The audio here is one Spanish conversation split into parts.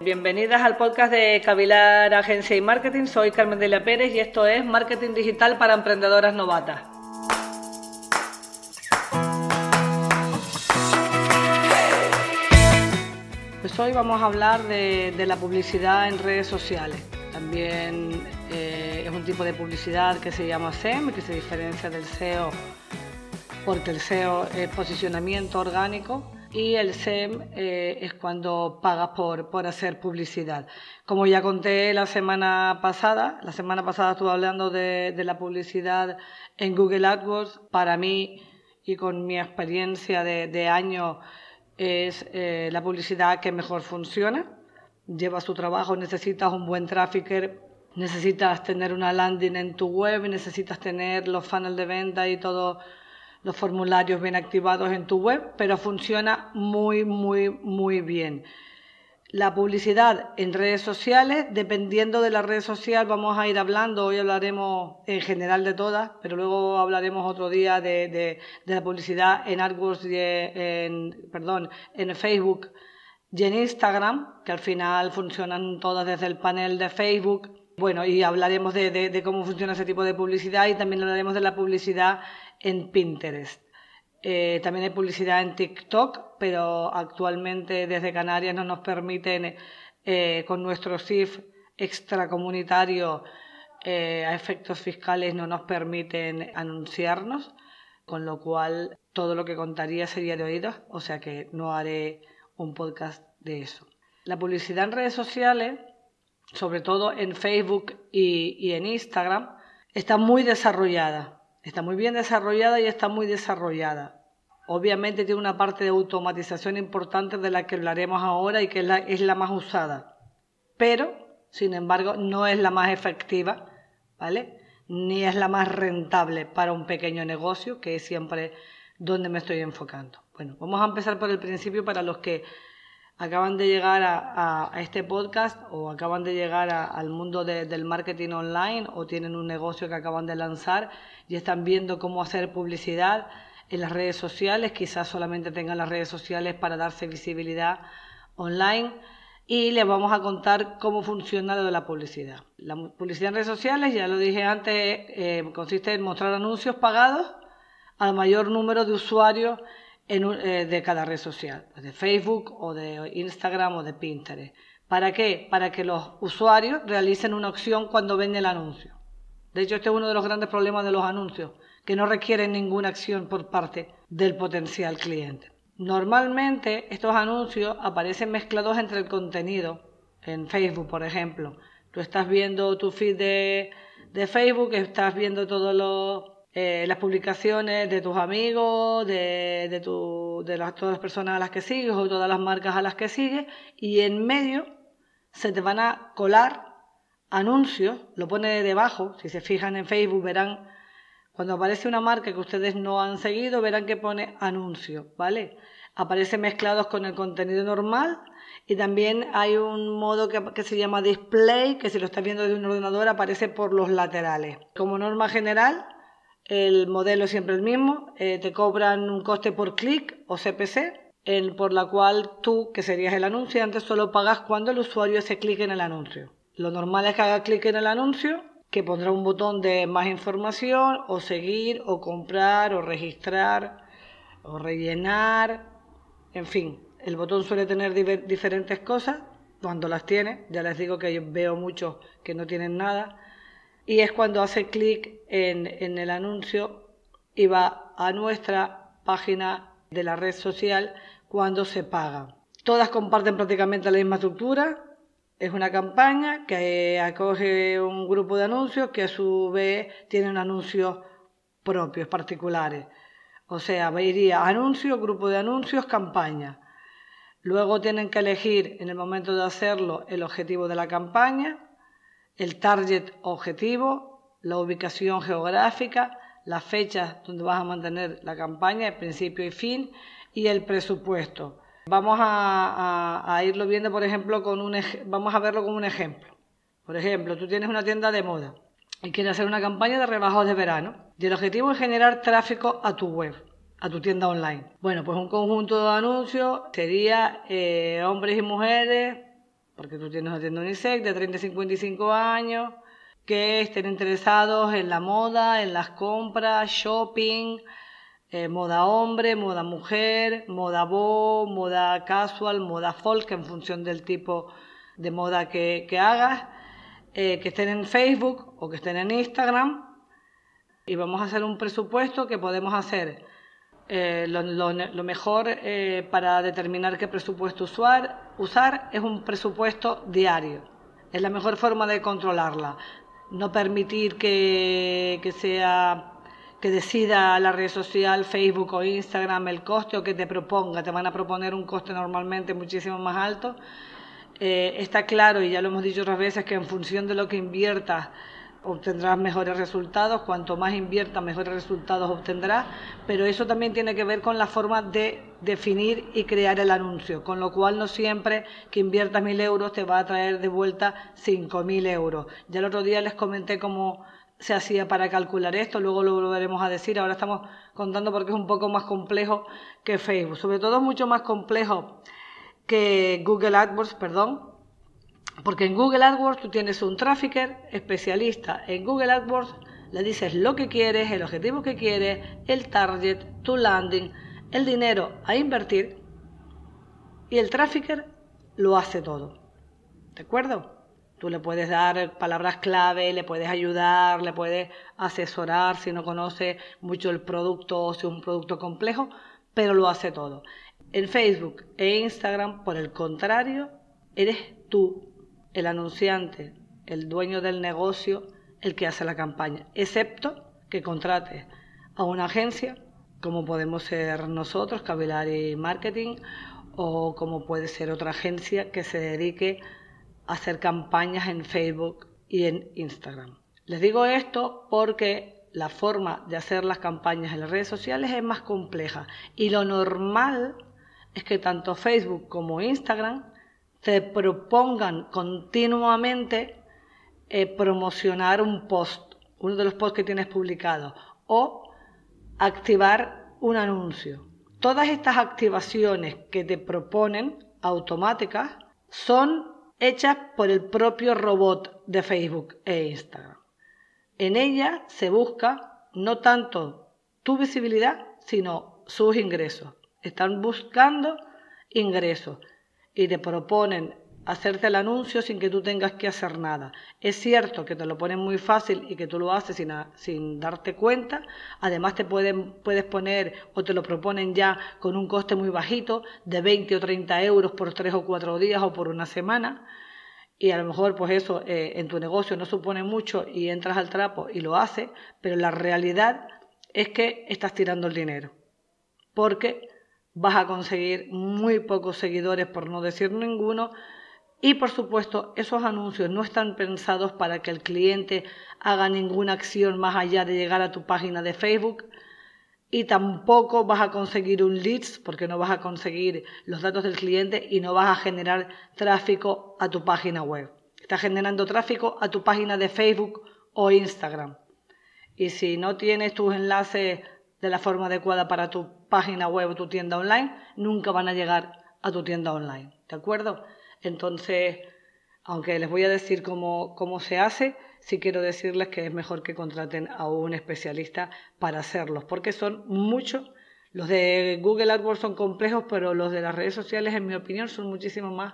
Bienvenidas al podcast de Cavilar Agencia y Marketing. Soy Carmen Delia Pérez y esto es Marketing Digital para Emprendedoras Novatas. Pues hoy vamos a hablar de, la publicidad en redes sociales. También eh, es un tipo de publicidad que se llama SEM, que se diferencia del SEO porque el SEO es posicionamiento orgánico y el SEM eh, es cuando pagas por, por hacer publicidad. Como ya conté la semana pasada, la semana pasada estuve hablando de, la publicidad en Google AdWords. Para mí y con mi experiencia de, años es eh, la publicidad que mejor funciona. Lleva su trabajo, necesitas un buen trafficker, necesitas tener una landing en tu web, necesitas tener los funnels de venta y todo los formularios bien activados en tu web, pero funciona muy, muy, muy bien. La publicidad en redes sociales, dependiendo de la red social, vamos a ir hablando, hoy hablaremos en general de todas, pero luego hablaremos otro día de, la publicidad en AdWords, en, perdón, en Facebook y en Instagram, que al final funcionan todas desde el panel de Facebook. Bueno, y hablaremos de cómo funciona ese tipo de publicidad y también hablaremos de la publicidad en Pinterest. Eh, también hay publicidad en TikTok, pero actualmente desde Canarias no nos permiten, eh, con nuestro CIF extracomunitario, eh, a efectos fiscales no nos permiten anunciarnos, con lo cual todo lo que contaría sería de oídos, o sea que no haré un podcast de eso. La publicidad en redes sociales, sobre todo en Facebook y en Instagram, está muy desarrollada. Está muy bien desarrollada y está muy desarrollada. Obviamente tiene una parte de automatización importante de la que hablaremos ahora y que es la, es la más usada. Pero, sin embargo, no es la más efectiva, ¿vale? Ni es la más rentable para un pequeño negocio, que es siempre donde me estoy enfocando. Bueno, vamos a empezar por el principio para los que acaban de llegar a, este podcast o acaban de llegar al mundo del marketing online o tienen un negocio que acaban de lanzar y están viendo cómo hacer publicidad en las redes sociales, quizás solamente tengan las redes sociales para darse visibilidad online y les vamos a contar cómo funciona la publicidad. La publicidad en redes sociales, ya lo dije antes, eh, consiste en mostrar anuncios pagados al mayor número de usuarios eh, de cada red social, de Facebook o de Instagram o de Pinterest. ¿Para qué? Para que los usuarios realicen una opción cuando ven el anuncio. De hecho, este es uno de los grandes problemas de los anuncios, que no requieren ninguna acción por parte del potencial cliente. Normalmente estos anuncios aparecen mezclados entre el contenido. En Facebook, por ejemplo, tú estás viendo tu feed de, de Facebook, estás viendo todos los eh, las publicaciones de tus amigos, de, de, tu, de las, todas las personas a las que sigues o todas las marcas a las que sigues y en medio se te van a colar anuncios, lo pone debajo, si se fijan en Facebook verán, cuando aparece una marca que ustedes no han seguido, verán que pone anuncios, ¿vale? Aparece mezclados con el contenido normal y también hay un modo que, que, se llama display, que si lo estás viendo desde un ordenador aparece por los laterales. Como norma general, el modelo es siempre el mismo, eh, te cobran un coste por clic o CPC, por la cual tú, que serías el anunciante, solo pagas cuando el usuario hace clic en el anuncio. Lo normal es que haga clic en el anuncio, que pondrá un botón de más información, o seguir, o comprar, o registrar, o rellenar, en fin, el botón suele tener diferentes cosas, cuando las tiene, ya les digo que yo veo muchos que no tienen nada, y es cuando hace clic en, el anuncio y va a nuestra página de la red social cuando se paga. Todas comparten prácticamente la misma estructura. Es una campaña que acoge un grupo de anuncios que a su vez tienen anuncios propios, particulares. O sea, iría anuncio, grupo de anuncios, campaña. Luego tienen que elegir en el momento de hacerlo el objetivo de la campaña el target objetivo, la ubicación geográfica, las fechas donde vas a mantener la campaña, el principio y fin, y el presupuesto. Vamos a, irlo viendo, por ejemplo, con un vamos a verlo con un ejemplo. Por ejemplo, tú tienes una tienda de moda y quieres hacer una campaña de rebajas de verano y el objetivo es generar tráfico a tu web, a tu tienda online. Bueno, pues un conjunto de anuncios sería eh, hombres y mujeres porque tú tienes una UNICEF de 30 y 55 años que estén interesados en la moda, en las compras, shopping, eh, moda hombre, moda mujer, moda bo, moda casual, moda folk, en función del tipo de moda que, hagas, eh, que estén en Facebook o que estén en Instagram. Y vamos a hacer un presupuesto que podemos hacer eh, lo, mejor para determinar qué presupuesto usar, es un presupuesto diario. Es la mejor forma de controlarla no permitir que, sea que decida la red social, Facebook o Instagram el coste o que te proponga, te van a proponer un coste normalmente muchísimo más alto. Eh, está claro, y ya lo hemos dicho otras veces, que en función de lo que inviertas obtendrás mejores resultados, cuanto más inviertas, mejores resultados obtendrás, pero eso también tiene que ver con la forma de definir y crear el anuncio, con lo cual no siempre que inviertas mil euros te va a traer de vuelta cinco mil euros. Ya el otro día les comenté cómo se hacía para calcular esto, luego lo volveremos a decir, ahora estamos contando porque es un poco más complejo que Facebook, sobre todo mucho más complejo que Google AdWords, perdón, porque en Google AdWords tú tienes un trafficker especialista. En Google AdWords le dices lo que quieres, el objetivo que quieres, el target, tu landing, el dinero a invertir y el trafficker lo hace todo. ¿De acuerdo? Tú le puedes dar palabras clave, le puedes ayudar, le puedes asesorar si no conoce mucho el producto o si es un producto complejo, pero lo hace todo. En Facebook e Instagram, por el contrario, eres tú el anunciante, el dueño del negocio, el que hace la campaña, excepto que contrate a una agencia, como podemos ser nosotros, Cavilari Marketing, o como puede ser otra agencia que se dedique a hacer campañas en Facebook y en Instagram. Les digo esto porque la forma de hacer las campañas en las redes sociales es más compleja y lo normal es que tanto Facebook como Instagram te propongan continuamente eh, promocionar un post, uno de los posts que tienes publicado, o activar un anuncio. Todas estas activaciones que te proponen automáticas son hechas por el propio robot de Facebook e Instagram. En ella se busca no tanto tu visibilidad, sino sus ingresos. Están buscando ingresos y te proponen hacerte el anuncio sin que tú tengas que hacer nada. Es cierto que te lo ponen muy fácil y que tú lo haces sin, sin darte cuenta. Además te pueden, puedes poner o te lo proponen ya con un coste muy bajito de 20 o 30 euros por tres o cuatro días o por una semana. Y a lo mejor pues eso eh, en tu negocio no supone mucho y entras al trapo y lo haces, pero la realidad es que estás tirando el dinero. Porque vas a conseguir muy pocos seguidores, por no decir ninguno. Y por supuesto, esos anuncios no están pensados para que el cliente haga ninguna acción más allá de llegar a tu página de Facebook. Y tampoco vas a conseguir un leads porque no vas a conseguir los datos del cliente y no vas a generar tráfico a tu página web. Estás generando tráfico a tu página de Facebook o Instagram. Y si no tienes tus enlaces de la forma adecuada para tu página web o tu tienda online, nunca van a llegar a tu tienda online. ¿De acuerdo? Entonces, aunque les voy a decir cómo, cómo se hace, sí quiero decirles que es mejor que contraten a un especialista para hacerlos, porque son muchos. Los de Google AdWords son complejos, pero los de las redes sociales, en mi opinión, son muchísimo más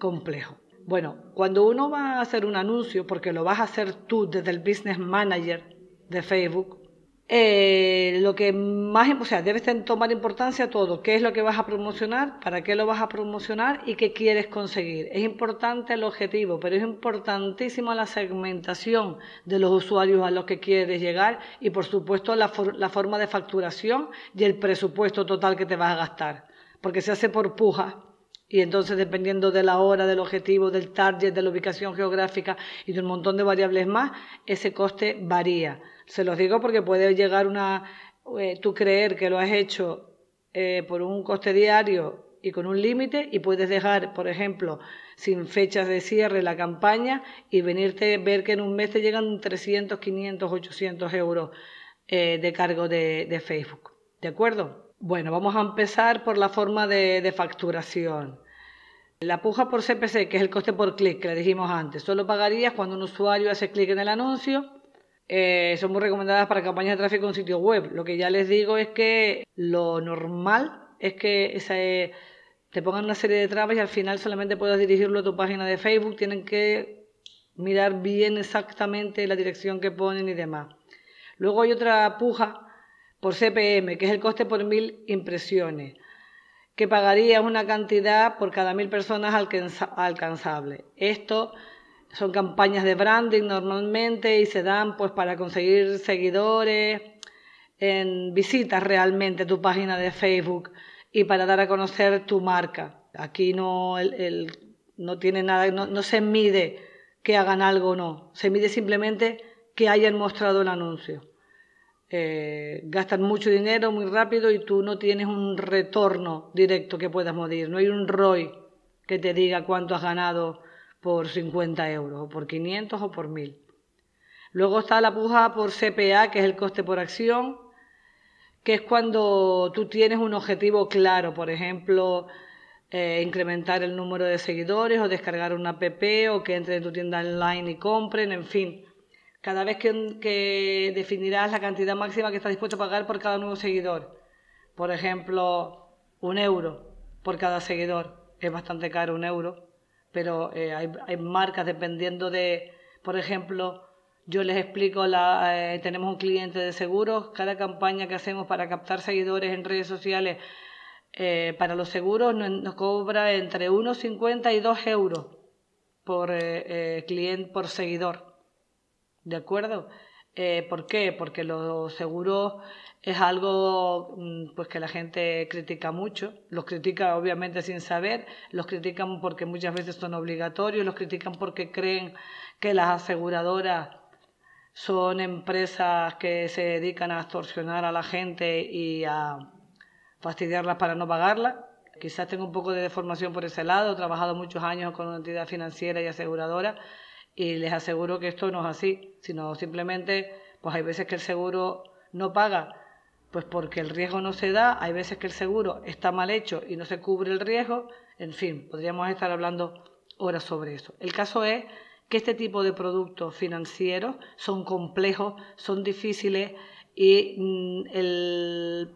complejos. Bueno, cuando uno va a hacer un anuncio, porque lo vas a hacer tú desde el Business Manager de Facebook, eh, lo que más, o sea, debes tomar importancia todo, qué es lo que vas a promocionar, para qué lo vas a promocionar y qué quieres conseguir. Es importante el objetivo, pero es importantísimo la segmentación de los usuarios a los que quieres llegar y por supuesto la, la forma de facturación y el presupuesto total que te vas a gastar, porque se hace por puja y entonces dependiendo de la hora, del objetivo, del target, de la ubicación geográfica y de un montón de variables más, ese coste varía. Se los digo porque puede llegar una, eh, tú creer que lo has hecho eh, por un coste diario y con un límite y puedes dejar, por ejemplo, sin fechas de cierre la campaña y venirte ver que en un mes te llegan 300, 500, 800 euros eh, de cargo de, Facebook. ¿De acuerdo? Bueno, vamos a empezar por la forma de facturación. La puja por CPC, que es el coste por clic que le dijimos antes, solo pagarías cuando un usuario hace clic en el anuncio. Eh, son muy recomendadas para campañas de tráfico en sitio web. Lo que ya les digo es que lo normal es que te pongan una serie de trabas y al final solamente puedas dirigirlo a tu página de Facebook. Tienen que mirar bien exactamente la dirección que ponen y demás. Luego hay otra puja por CPM, que es el coste por mil impresiones que pagaría una cantidad por cada mil personas alcanzable. Esto son campañas de branding normalmente y se dan pues para conseguir seguidores, en visitas realmente tu página de Facebook y para dar a conocer tu marca. Aquí no, no tiene nada, no, no se mide que hagan algo o no, se mide simplemente que hayan mostrado el anuncio. Eh, gastan mucho dinero muy rápido y tú no tienes un retorno directo que puedas medir. No hay un ROI que te diga cuánto has ganado por 50 euros, o por 500 o por 1000. Luego está la puja por CPA, que es el coste por acción, que es cuando tú tienes un objetivo claro, por ejemplo, eh, incrementar el número de seguidores o descargar una app o que entren en tu tienda online y compren, en fin cada vez que, definirás la cantidad máxima que estás dispuesto a pagar por cada nuevo seguidor. Por ejemplo, un euro por cada seguidor. Es bastante caro un euro, pero eh, hay, marcas dependiendo de, por ejemplo, yo les explico, la, eh, tenemos un cliente de seguros, cada campaña que hacemos para captar seguidores en redes sociales eh, para los seguros nos, cobra entre 1,50 y 2 euros por cliente por seguidor. ¿De acuerdo? Eh, ¿Por qué? Porque los seguros es algo mm, pues que la gente critica mucho, los critica obviamente sin saber, los critican porque muchas veces son obligatorios, los critican porque creen que las aseguradoras son empresas que se dedican a extorsionar a la gente y a fastidiarlas para no pagarla. Quizás tengo un poco de deformación por ese lado, he trabajado muchos años con una entidad financiera y aseguradora y les aseguro que esto no es así, sino simplemente, pues hay veces que el seguro no paga, pues porque el riesgo no se da, hay veces que el seguro está mal hecho y no se cubre el riesgo, en fin, podríamos estar hablando horas sobre eso. El caso es que este tipo de productos financieros son complejos, son difíciles y mm, el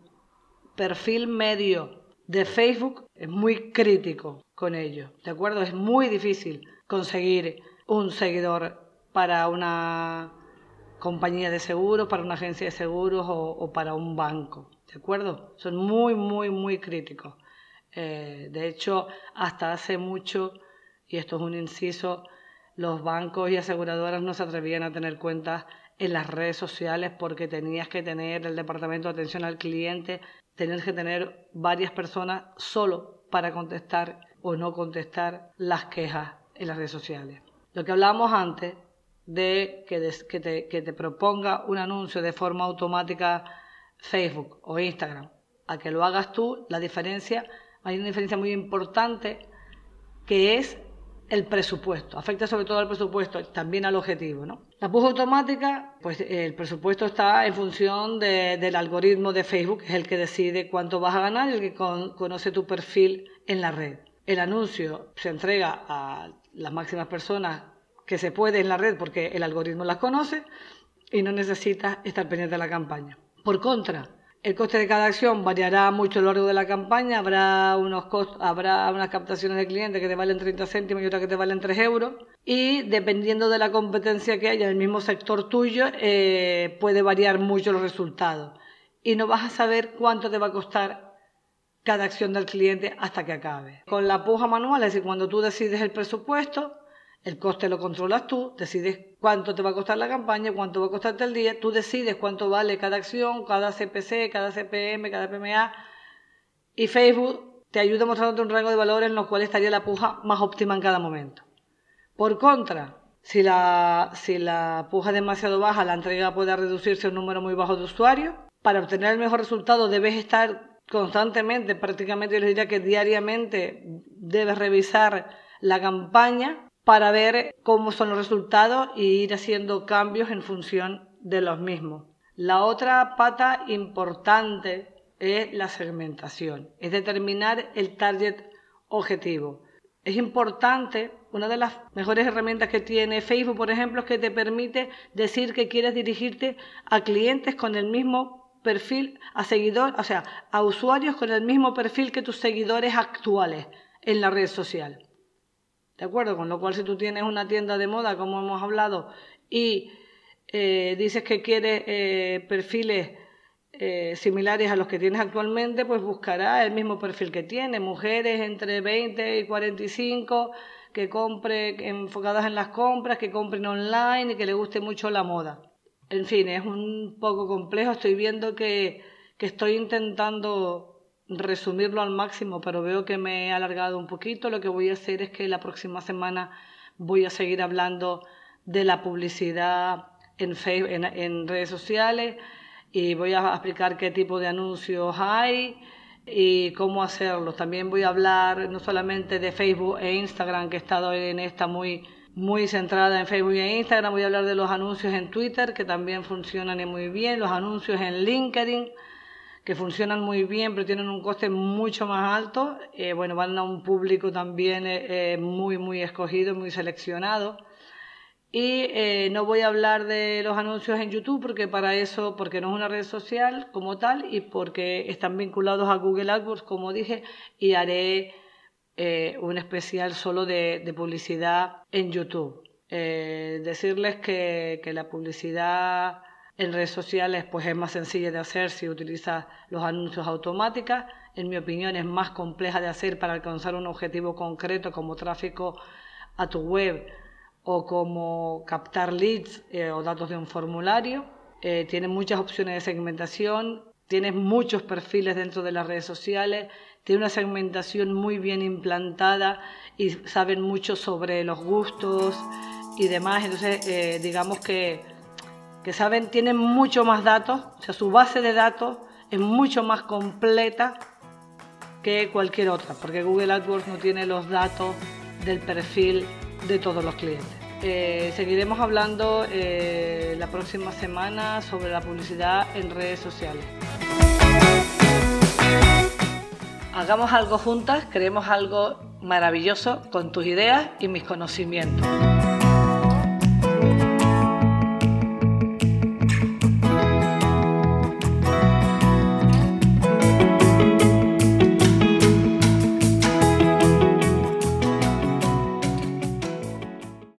perfil medio de Facebook es muy crítico con ello, ¿de acuerdo? Es muy difícil conseguir un seguidor para una compañía de seguros, para una agencia de seguros o, para un banco. ¿De acuerdo? Son muy, muy, muy críticos. Eh, de hecho, hasta hace mucho, y esto es un inciso, los bancos y aseguradoras no se atrevían a tener cuentas en las redes sociales porque tenías que tener el departamento de atención al cliente, tenías que tener varias personas solo para contestar o no contestar las quejas en las redes sociales. Lo que hablábamos antes de que, te, proponga un anuncio de forma automática Facebook o Instagram, a que lo hagas tú, la diferencia, hay una diferencia muy importante que es el presupuesto. Afecta sobre todo al presupuesto, también al objetivo. ¿no? La puja automática, pues el presupuesto está en función del algoritmo de Facebook, que es el que decide cuánto vas a ganar y el que conoce tu perfil en la red. El anuncio se entrega a las máximas personas que se puede en la red porque el algoritmo las conoce y no necesita estar pendiente de la campaña. Por contra, el coste de cada acción variará mucho a lo largo de la campaña, habrá, unos habrá unas captaciones de clientes que te valen 30 céntimos y otras que te valen 3 euros. Y dependiendo de la competencia que haya en el mismo sector tuyo eh, puede variar mucho los resultados. Y no vas a saber cuánto te va a costar cada acción del cliente hasta que acabe. Con la puja manual, es decir, cuando tú decides el presupuesto, el coste lo controlas tú, decides cuánto te va a costar la campaña, cuánto va a costarte el día, tú decides cuánto vale cada acción, cada CPC, cada CPM, cada PMA, y Facebook te ayuda mostrándote un rango de valores en los cuales estaría la puja más óptima en cada momento. Por contra, si la, si la puja es demasiado baja, la entrega puede reducirse a un número muy bajo de usuarios. Para obtener el mejor resultado debes estar constantemente, prácticamente yo les diría que diariamente debes revisar la campaña para ver cómo son los resultados e ir haciendo cambios en función de los mismos. La otra pata importante es la segmentación, es determinar el target objetivo. es importante, una de las mejores herramientas que tiene Facebook, por ejemplo, es que te permite decir que quieres dirigirte a clientes con el mismo perfil, a seguidores, o sea, a usuarios con el mismo perfil que tus seguidores actuales en la red social. ¿De acuerdo? Con lo cual, si tú tienes una tienda de moda, como hemos hablado, y eh, dices que quieres eh, perfiles eh, similares a los que tienes actualmente, pues buscará el mismo perfil que tiene, mujeres entre 20 y 45 que compre enfocadas en las compras, que compren online y que le guste mucho la moda. En fin, es un poco complejo, estoy viendo que, que estoy intentando resumirlo al máximo, pero veo que me he alargado un poquito. Lo que voy a hacer es que la próxima semana voy a seguir hablando de la publicidad en, Facebook, en redes sociales, y voy a explicar qué tipo de anuncios hay y cómo hacerlos. También voy a hablar no solamente de Facebook e Instagram, que he estado en esta muy, muy centrada en Facebook e Instagram, voy a hablar de los anuncios en Twitter, que también funcionan muy bien, los anuncios en LinkedIn, que funcionan muy bien, pero tienen un coste mucho más alto. Eh, bueno, van a un público también eh, eh, muy, muy escogido, muy seleccionado. Y no voy a hablar de los anuncios en YouTube porque para eso, porque no es una red social como tal y porque están vinculados a Google AdWords, como dije, y haré eh, un especial solo de, publicidad en YouTube. Eh, decirles que, que, la publicidad en redes sociales pues es más sencilla de hacer si utilizas los anuncios automáticos. En mi opinión es más compleja de hacer para alcanzar un objetivo concreto como tráfico a tu web o como captar leads eh, o datos de un formulario. Eh, tiene muchas opciones de segmentación, tiene muchos perfiles dentro de las redes sociales, tiene una segmentación muy bien implantada y saben mucho sobre los gustos y demás. Entonces, eh, digamos que, que saben, tienen mucho más datos, o sea, su base de datos es mucho más completa que cualquier otra, porque Google AdWords no tiene los datos del perfil de todos los clientes. Eh, seguiremos hablando eh, la próxima semana sobre la publicidad en redes sociales. Hagamos algo juntas, creemos algo maravilloso con tus ideas y mis conocimientos.